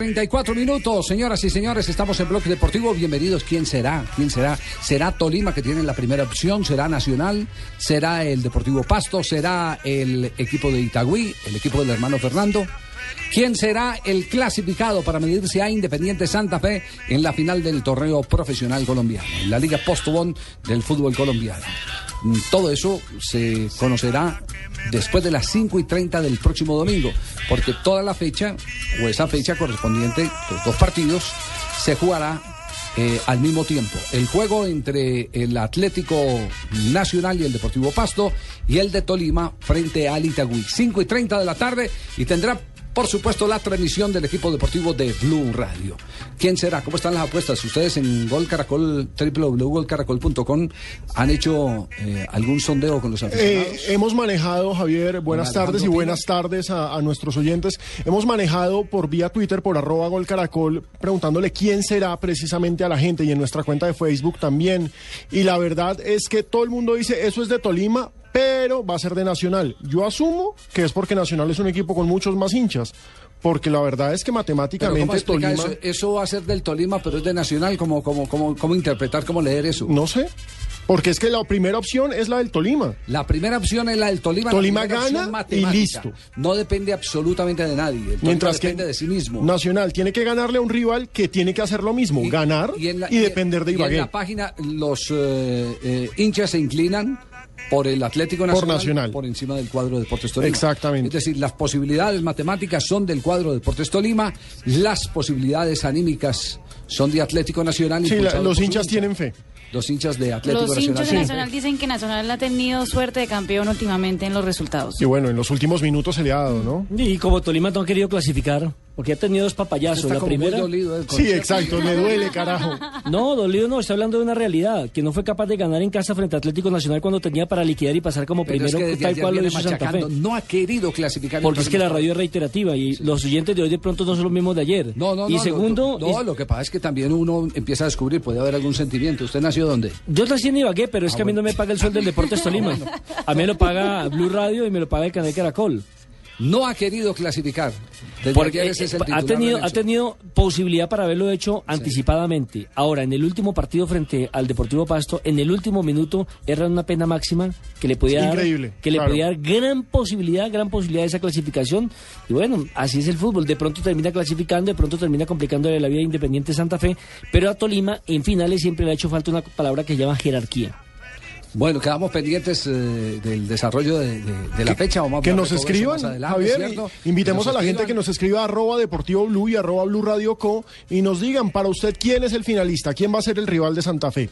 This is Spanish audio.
34 minutos, señoras y señores, estamos en Bloque Deportivo. Bienvenidos. ¿Quién será? ¿Quién será? ¿Será Tolima que tiene la primera opción? ¿Será Nacional? ¿Será el Deportivo Pasto? ¿Será el equipo de Itagüí? ¿El equipo del hermano Fernando? ¿Quién será el clasificado para medirse a Independiente Santa Fe en la final del torneo profesional colombiano, en la Liga Postobón del fútbol colombiano? Todo eso se conocerá después de las 5 y 30 del próximo domingo, porque toda la fecha, o esa fecha correspondiente, los dos partidos, se jugará eh, al mismo tiempo. El juego entre el Atlético Nacional y el Deportivo Pasto y el de Tolima frente al Itagüí. 5 y 30 de la tarde y tendrá por supuesto, la transmisión del equipo deportivo de Blue Radio. ¿Quién será? ¿Cómo están las apuestas? Ustedes en Gol Caracol, www.golcaracol.com, han hecho eh, algún sondeo con los aficionados. Eh, hemos manejado, Javier, buenas tardes y buenas tardes a, nuestros oyentes. Hemos manejado por vía Twitter, por arroba Gol Caracol, preguntándole quién será precisamente a la gente y en nuestra cuenta de Facebook también. Y la verdad es que todo el mundo dice, eso es de Tolima, pero va a ser de Nacional. Yo asumo que es porque Nacional es un equipo con muchos más hinchas. Porque la verdad es que matemáticamente Tolima... Eso? va a ser del Tolima, pero es de Nacional. ¿Cómo, cómo, cómo, cómo interpretar, cómo leer eso? No sé. Porque es que la primera opción es la del Tolima. La primera opción es la del Tolima. Tolima gana y listo. No depende absolutamente de nadie. Mientras depende de sí mismo. Nacional tiene que ganarle a un rival que tiene que hacer lo mismo, ganar y, depender de Ibagué. en la página los eh, eh, hinchas se inclinan por el Atlético Nacional, por encima del cuadro de Deportes Tolima. Exactamente. Es decir, las posibilidades matemáticas son del cuadro de Deportes Tolima, las posibilidades anímicas son de Atlético Nacional. Sí, los hinchas tienen fe. Los hinchas de Atlético Los hinchas de Nacional dicen que Nacional ha tenido suerte de campeón últimamente en los resultados. Y bueno, en los últimos minutos se le ha dado, ¿no? Y como Tolima no ha querido clasificar, porque ha tenido dos papayazos. La primera. Dolido, sí, exacto, me duele, carajo. No, dolido no, está hablando de una realidad, que no fue capaz de ganar en casa frente a Atlético Nacional cuando tenía para liquidar y pasar como primero, tal cual lo hizo Santa Fe. No ha querido clasificar. Porque es que la radio es reiterativa y los oyentes de hoy de pronto no son los mismos de ayer. No, no, y segundo. No, lo que pasa es que también uno empieza a descubrir, puede haber algún sentimiento. ¿Usted nació dónde? Yo nací en Ibagué, pero es que a mí no me paga el sueldo del Deportes Tolima. A mí me lo paga Blue Radio y me lo paga el canal Caracol no ha querido clasificar. Porque eh, ha, tenido, ha tenido posibilidad para haberlo hecho anticipadamente. Ahora, en el último partido frente al Deportivo Pasto, en el último minuto, era una pena máxima que le podía dar, que le podía dar gran posibilidad, gran posibilidad de esa clasificación. Y bueno, así es el fútbol. De pronto termina clasificando, de pronto termina complicándole la vida Independiente Santa Fe. Pero a Tolima, en finales, siempre le ha hecho falta una palabra que se llama jerarquía. Bueno, quedamos pendientes eh, del desarrollo de, la fecha. Vamos que nos escriban, Javier, invitemos a la gente que nos escriba arroba Deportivo Blue y arroba Blue Radio Co y nos digan para usted quién es el finalista, quién va a ser el rival de Santa Fe.